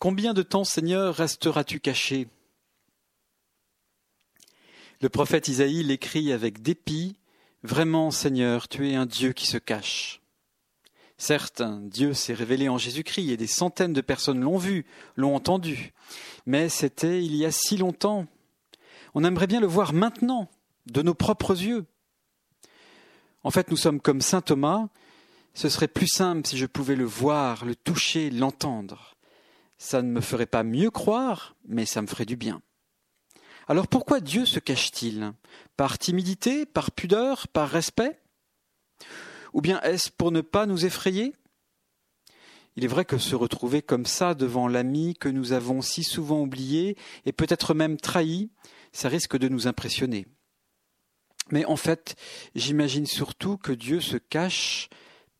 Combien de temps, Seigneur, resteras-tu caché? Le prophète Isaïe l'écrit avec dépit Vraiment, Seigneur, tu es un Dieu qui se cache. Certes, Dieu s'est révélé en Jésus-Christ et des centaines de personnes l'ont vu, l'ont entendu. Mais c'était il y a si longtemps. On aimerait bien le voir maintenant, de nos propres yeux. En fait, nous sommes comme saint Thomas. Ce serait plus simple si je pouvais le voir, le toucher, l'entendre. Ça ne me ferait pas mieux croire, mais ça me ferait du bien. Alors pourquoi Dieu se cache-t-il? Par timidité, par pudeur, par respect? Ou bien est-ce pour ne pas nous effrayer? Il est vrai que se retrouver comme ça devant l'ami que nous avons si souvent oublié et peut-être même trahi, ça risque de nous impressionner. Mais en fait, j'imagine surtout que Dieu se cache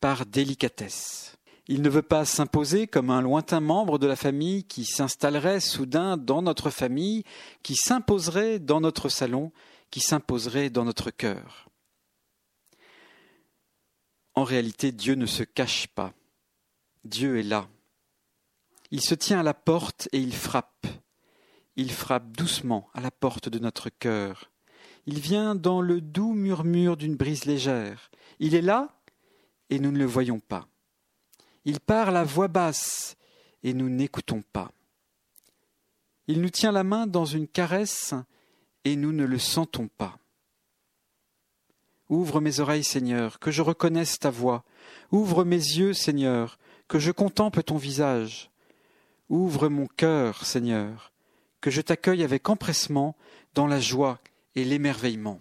par délicatesse. Il ne veut pas s'imposer comme un lointain membre de la famille qui s'installerait soudain dans notre famille, qui s'imposerait dans notre salon, qui s'imposerait dans notre cœur. En réalité, Dieu ne se cache pas. Dieu est là. Il se tient à la porte et il frappe. Il frappe doucement à la porte de notre cœur. Il vient dans le doux murmure d'une brise légère. Il est là et nous ne le voyons pas. Il parle à voix basse et nous n'écoutons pas. Il nous tient la main dans une caresse et nous ne le sentons pas. Ouvre mes oreilles, Seigneur, que je reconnaisse ta voix. Ouvre mes yeux, Seigneur, que je contemple ton visage. Ouvre mon cœur, Seigneur, que je t'accueille avec empressement dans la joie et l'émerveillement.